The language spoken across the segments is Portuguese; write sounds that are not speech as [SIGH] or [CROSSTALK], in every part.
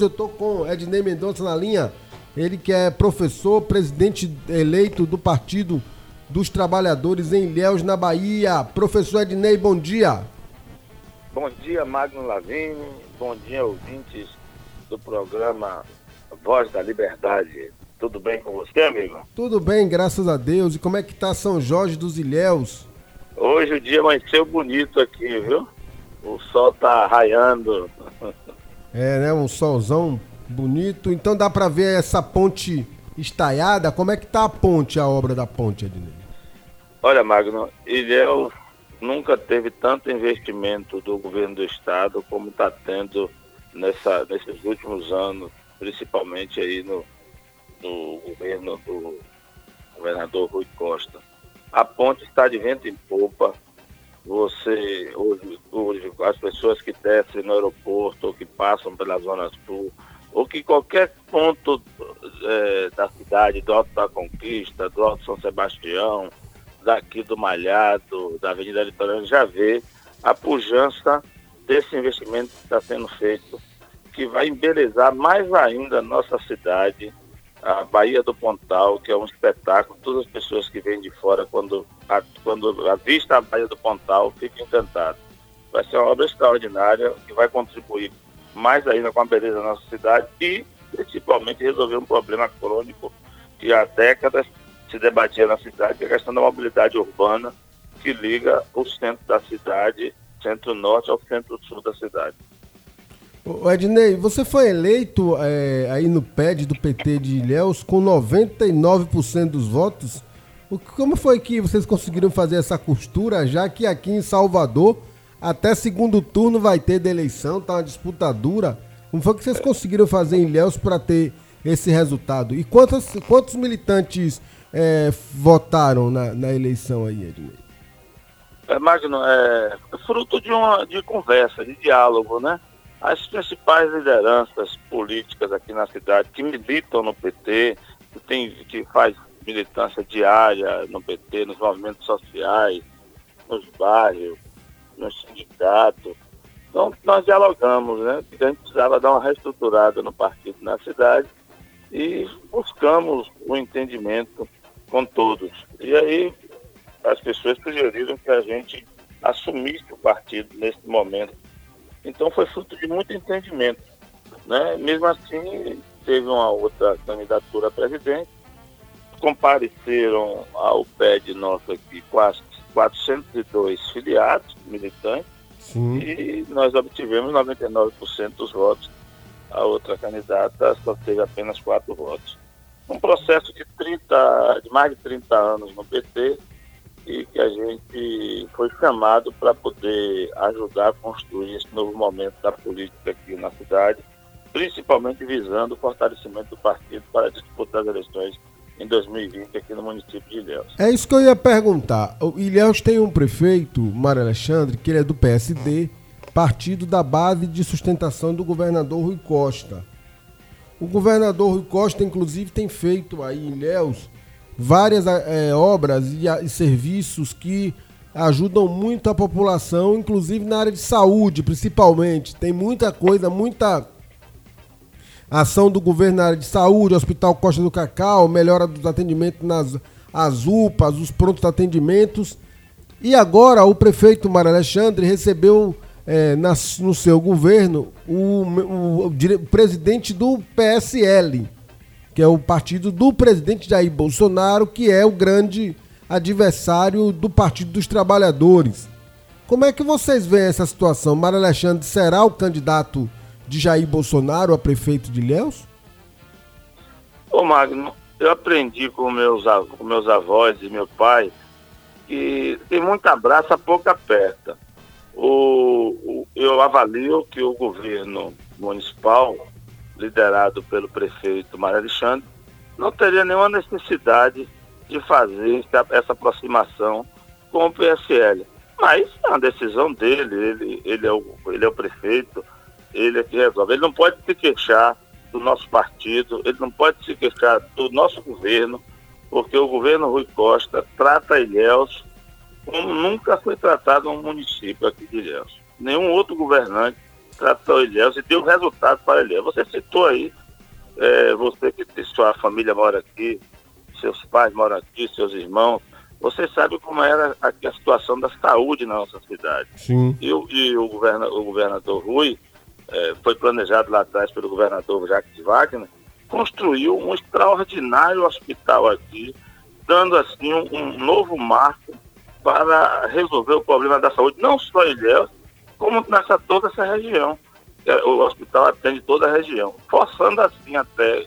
Eu estou com Ednei Mendonça na linha, ele que é professor, presidente eleito do Partido dos Trabalhadores em Ilhéus, na Bahia. Professor Ednei, bom dia. Bom dia, Magno Lavini. Bom dia, ouvintes do programa Voz da Liberdade. Tudo bem com você, amigo? Tudo bem, graças a Deus. E como é que tá São Jorge dos Ilhéus? Hoje o dia amanheceu bonito aqui, viu? O sol tá raiando. [LAUGHS] É, né? Um solzão bonito. Então dá para ver essa ponte estaiada. Como é que tá a ponte, a obra da ponte, Ednei? Olha, Magno, Ilhéus nunca teve tanto investimento do governo do estado como está tendo nessa, nesses últimos anos, principalmente aí no, no governo do governador Rui Costa. A ponte está de vento em popa, você, hoje, hoje, as pessoas que descem no aeroporto ou que passam pela Zona Sul, ou que qualquer ponto é, da cidade, do Alto da Conquista, do Alto São Sebastião, daqui do Malhado, da Avenida Litorânea, já vê a pujança desse investimento que está sendo feito, que vai embelezar mais ainda a nossa cidade, a Bahia do Pontal, que é um espetáculo. Todas as pessoas que vêm de fora, quando, a, quando avista a Bahia do Pontal, ficam encantadas. Vai ser uma obra extraordinária que vai contribuir mais ainda com a beleza da nossa cidade e, principalmente, resolver um problema crônico que há décadas se debatia na cidade, que é a questão da mobilidade urbana, que liga o centro da cidade, centro-norte, ao centro-sul da cidade. Ednei, você foi eleito é, aí no PED do PT de Ilhéus com 99% dos votos. O, como foi que vocês conseguiram fazer essa costura, já que aqui em Salvador, até segundo turno vai ter da eleição, tá uma disputa dura. Como foi que vocês conseguiram fazer em Ilhéus para ter esse resultado? E quantos, quantos militantes é, votaram na, na, eleição aí, Ednei? É, Magno, é fruto de uma de conversa, de diálogo, né? As principais lideranças políticas aqui na cidade que militam no PT, que, tem, que faz militância diária no PT, nos movimentos sociais, nos bairros, nos sindicatos. Então, nós dialogamos, né? A gente precisava dar uma reestruturada no partido na cidade e buscamos o um entendimento com todos. E aí, as pessoas sugeriram que a gente assumisse o partido nesse momento então foi fruto de muito entendimento. Né? Mesmo assim, teve uma outra candidatura a presidente, compareceram ao PED nosso aqui quase 402 filiados militantes Sim. e nós obtivemos 99% dos votos. A outra candidata só teve apenas quatro votos. Um processo de 30, de mais de 30 anos no PT, que a gente foi chamado para poder ajudar a construir esse novo momento da política aqui na cidade, principalmente visando o fortalecimento do partido para disputar as eleições em 2020 aqui no município de Ilhéus. É isso que eu ia perguntar. O Ilhéus tem um prefeito, Mário Alexandre, que ele é do PSD, partido da base de sustentação do governador Rui Costa. O governador Rui Costa, inclusive, tem feito aí em Ilhéus várias é, obras e, e serviços que ajudam muito a população, inclusive na área de saúde, principalmente. Tem muita coisa, muita ação do governo na área de saúde, Hospital Costa do Cacau, melhora dos atendimentos nas as UPAs, os prontos atendimentos. E agora o prefeito Mário Alexandre recebeu é, no seu governo o, o, o, o presidente do PSL, que é o partido do presidente Jair Bolsonaro, que é o grande adversário do Partido dos Trabalhadores. Como é que vocês veem essa situação? Mário Alexandre será o candidato de Jair Bolsonaro a prefeito de Ilhéus? Ô Magno, eu aprendi com meus, com meus avós e meu pai que tem muita abraça, pouca aperta. O, o, eu avalio que o governo municipal liderado pelo prefeito Mário Alexandre, não teria nenhuma necessidade de fazer essa aproximação com o PSL. Mas é uma decisão dele, ele, ele, é, o, ele é o prefeito, ele é que resolve. Ele não pode se queixar do nosso partido, ele não pode se queixar do nosso governo, porque o governo Rui Costa trata Ilhéus como nunca foi tratado um município aqui de Ilhéus. Nenhum outro governante ao Ilhéus e deu resultado para Ilhéus. Você citou aí, é, você que sua família mora aqui, seus pais moram aqui, seus irmãos, você sabe como era a, a situação da saúde na nossa cidade. Sim. E, e o, governa, o governador Rui, é, foi planejado lá atrás pelo governador Jacques Wagner, construiu um extraordinário hospital aqui, dando assim um, um novo marco para resolver o problema da saúde, não só em Ilhéus, como nessa toda essa região. É, o hospital atende toda a região, forçando assim até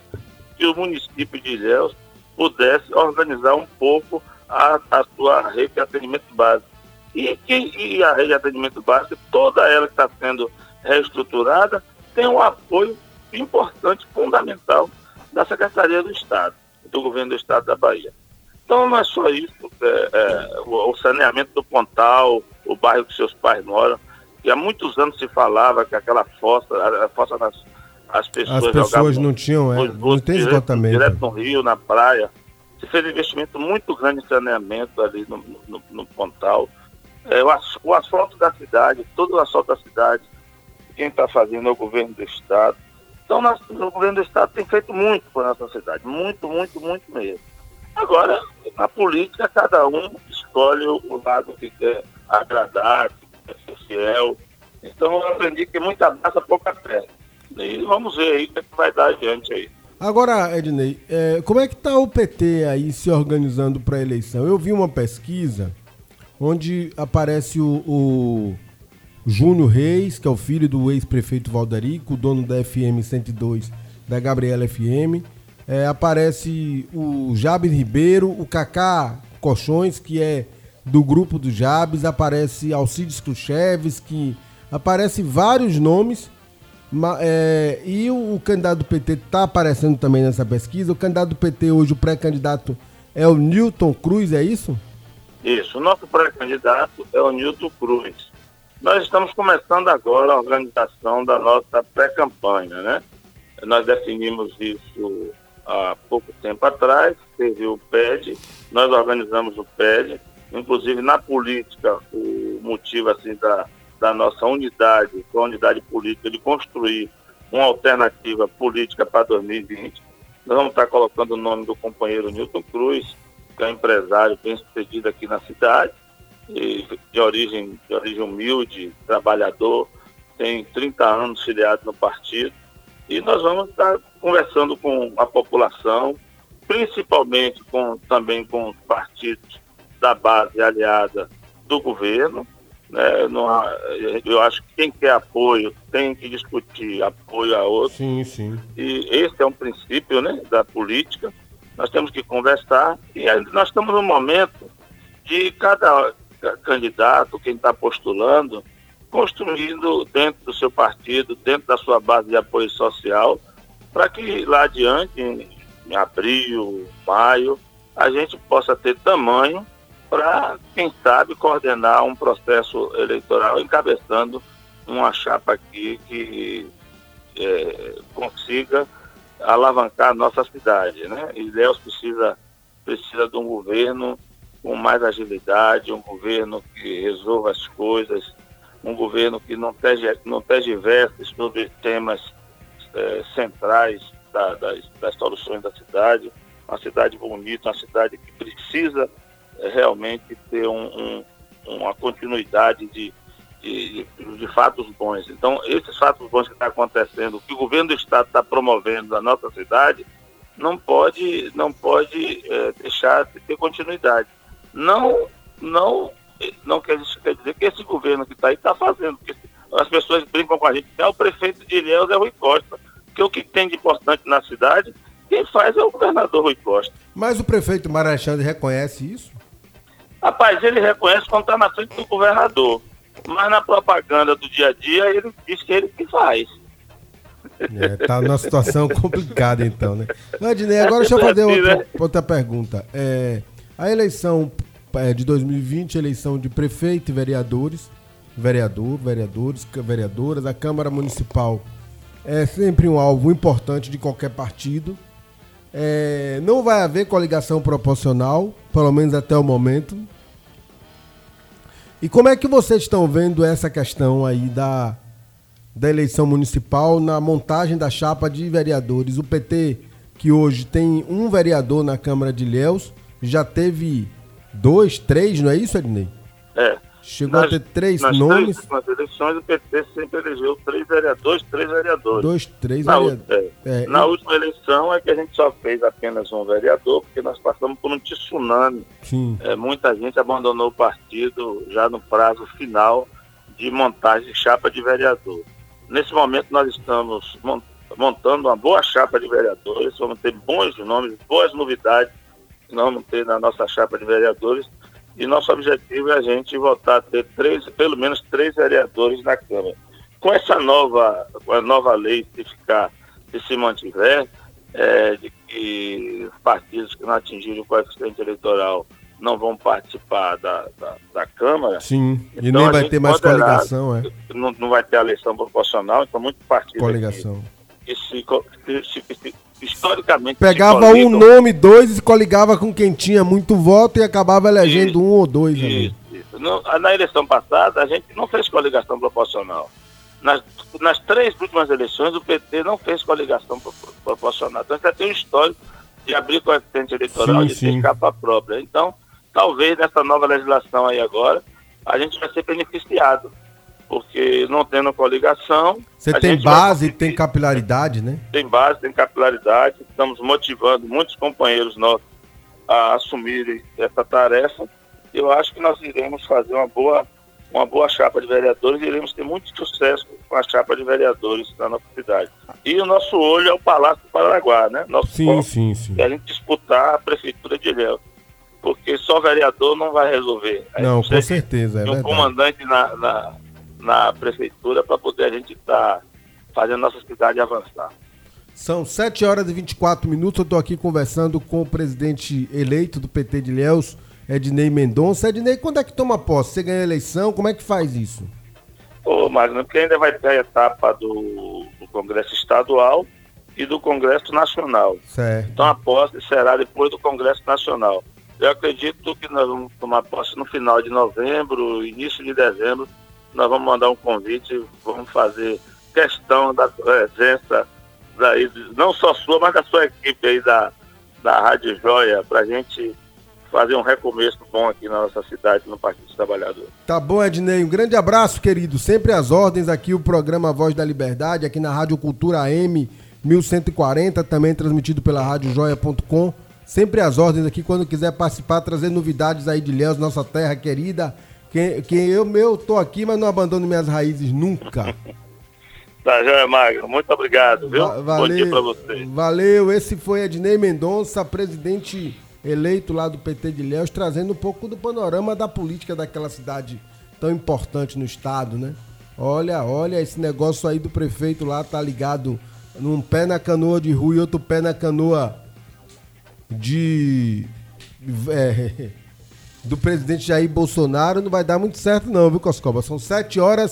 que o município de Ilhéus pudesse organizar um pouco a, a sua rede de atendimento básico. E, e, e a rede de atendimento básico, toda ela que está sendo reestruturada, tem um apoio importante, fundamental, da Secretaria do Estado, do Governo do Estado da Bahia. Então não é só isso, é, é, o, o, saneamento do Pontal, o bairro que seus pais moram, que há muitos anos se falava que aquela fossa, a, a fossa nas as pessoas, as pessoas não tinham, é, não tem esgotamento. Direto, direto no rio, na praia. Se fez um investimento muito grande em saneamento ali no, no, no Pontal. É, o, as, o asfalto da cidade, todo o asfalto da cidade, quem está fazendo é o governo do Estado. Então, nós, o governo do Estado tem feito muito para a nossa cidade, muito, muito, muito mesmo. Agora, na política, cada um escolhe o lado que quer agradar, fiel. Então, eu aprendi que muita massa, pouca terra. E vamos ver aí o que, é que vai dar adiante aí. Agora, Ednei, é, como é que está o PT aí se organizando para a eleição? Eu vi uma pesquisa onde aparece o, o Júnior Reis, que é o filho do ex-prefeito Valdarico, dono da FM 102 da Gabriela FM. É, aparece o Jabes Ribeiro, o Kaká Colchões, que é do grupo do Jabes, aparece Alcides que aparece vários nomes. É, e o, o, candidato do PT está aparecendo também nessa pesquisa. O candidato do PT hoje, o pré-candidato, é o Newton Cruz, é isso? Isso, o nosso pré-candidato é o Newton Cruz. Nós estamos começando agora a organização da nossa pré-campanha, né? Nós definimos isso há pouco tempo atrás, teve o PED, nós organizamos o PED, inclusive na política, o motivo assim da, da nossa unidade, com a unidade política, de construir uma alternativa política para 2020. Nós vamos estar colocando o nome do companheiro Newton Cruz, que é um empresário bem sucedido aqui na cidade, de origem, de origem humilde, trabalhador, tem 30 anos filiado no partido. E nós vamos estar conversando com a população, principalmente com, também com os partidos da base aliada do governo. Né? Não eu acho que quem quer apoio tem que discutir apoio a outro. Sim, sim. E esse é um princípio né, da política. Nós temos que conversar e nós estamos no momento de cada candidato, quem está postulando, construindo dentro do seu partido, dentro da sua base de apoio social, para que lá adiante, em, em abril, maio, a gente possa ter tamanho para, quem sabe, coordenar um processo eleitoral encabeçando uma chapa aqui que é, consiga alavancar a nossa cidade. Né? Ilhéus precisa, precisa de um governo com mais agilidade, um governo que resolva as coisas, um governo que não, tergiverse sobre temas é, centrais da, das, das, soluções da cidade, uma cidade bonita, uma cidade que precisa realmente ter um, um, uma continuidade de, de, de, fatos bons. Então, esses fatos bons que estão tá acontecendo, que o governo do Estado está promovendo na nossa cidade, não pode, não pode é, deixar de ter continuidade não, não, não quer, quer dizer que esse governo que está aí está fazendo. Porque as pessoas brincam com a gente, é o prefeito de Ilhéus é Rui Costa. Porque o que tem de importante na cidade, quem faz é o governador Rui Costa. Mas o prefeito Alexandre reconhece isso? Rapaz, ele reconhece quando está na frente do governador. Mas na propaganda do dia a dia, ele diz que ele que faz. É, tá numa situação [LAUGHS] complicada então, né? Adnei, agora deixa eu fazer outra, outra pergunta. É, a eleição é, de 2020, eleição de prefeito e vereadores, vereador, vereadores, vereadoras, a Câmara Municipal é sempre um alvo importante de qualquer partido. É, não vai haver coligação proporcional, pelo menos até o momento. E como é que vocês estão vendo essa questão aí da, da eleição municipal na montagem da chapa de vereadores. O PT, que hoje tem um vereador na Câmara de Ilhéus, já teve dois, três, não é isso, Ednei? É. Chegou nas, a ter três nomes. Nas eleições, o PT sempre elegeu três vereadores, três vereadores. Dois, três na vereadores. É, é, na e... última eleição é que a gente só fez apenas um vereador, porque nós passamos por um tsunami. É, muita gente abandonou o partido já no prazo final de montagem de chapa de vereador. Nesse momento nós estamos montando uma boa chapa de vereadores, vamos ter bons nomes, boas novidades que nós vamos ter na nossa chapa de vereadores e nosso objetivo é a gente voltar a ter três, pelo menos três vereadores na Câmara. Com essa nova, com a nova lei, se ficar, se se mantiver, é, de que os partidos que não atingirem o coeficiente eleitoral não vão participar da, da, da Câmara. Sim, então, e nem vai ter mais coligação, é. Não, não vai ter eleição proporcional, então muito partido. Coligação. Que, que se, se, se, historicamente. Pegava um nome, dois e coligava com quem tinha muito voto e acabava elegendo isso, um ou dois. Isso, isso. na eleição passada, a gente não fez coligação proporcional. Nas, nas três últimas eleições, o PT não fez coligação proporcional. Então, já tem um histórico de abrir coeficiente eleitoral sim, e ter capa própria. Então, talvez nessa nova legislação aí agora, a gente vai ser beneficiado porque não tendo coligação. Você tem base, tem capilaridade, né? Tem base, tem capilaridade. Estamos motivando muitos companheiros nossos a assumirem essa tarefa. Eu acho que nós iremos fazer uma boa, uma boa chapa de vereadores e iremos ter muito sucesso com a chapa de vereadores na nossa cidade. E o nosso olho é o Palácio do Paranaguá, né? Nosso sim, sim, sim. É a gente disputar a prefeitura de Ilhéus porque só vereador não vai resolver. Não, com certeza. É um verdade. comandante na, na, na prefeitura para poder a gente estar tá fazendo nossa cidade avançar. São 7 horas e 24 minutos. Eu estou aqui conversando com o presidente eleito do PT de Léus, Ednei Mendonça. Ednei, quando é que toma posse? Você ganha a eleição? Como é que faz isso? Ô, Magno, porque ainda vai ter a etapa do, do Congresso Estadual e do Congresso Nacional. Certo. Então a posse será depois do Congresso Nacional. Eu acredito que nós vamos tomar posse no final de novembro, início de dezembro, nós vamos mandar um convite, vamos fazer questão da presença daí, não só sua, mas da sua equipe aí da, da Rádio Joia, para a gente fazer um recomeço bom aqui na nossa cidade, no Partido dos Trabalhadores. Tá bom, Ednei. Um grande abraço, querido. Sempre às ordens aqui, o programa Voz da Liberdade, aqui na Rádio Cultura AM 1140, também transmitido pela radiojoia.com. Sempre às ordens aqui, quando quiser participar, trazer novidades aí de Léus, nossa terra querida que, que eu, eu tô aqui, mas não abandono minhas raízes nunca. [LAUGHS] Tá, Joia Magno. Muito obrigado, viu? Va valeu, Bom dia pra você. Valeu. Esse foi Ednei Mendonça, presidente eleito lá do PT de Léus, trazendo um pouco do panorama da política daquela cidade tão importante no estado, né? Olha, olha, esse negócio aí do prefeito lá tá ligado num pé na canoa de rua e outro pé na canoa de. É, [LAUGHS] do presidente Jair Bolsonaro não vai dar muito certo não, viu, Coscoba? São 7 horas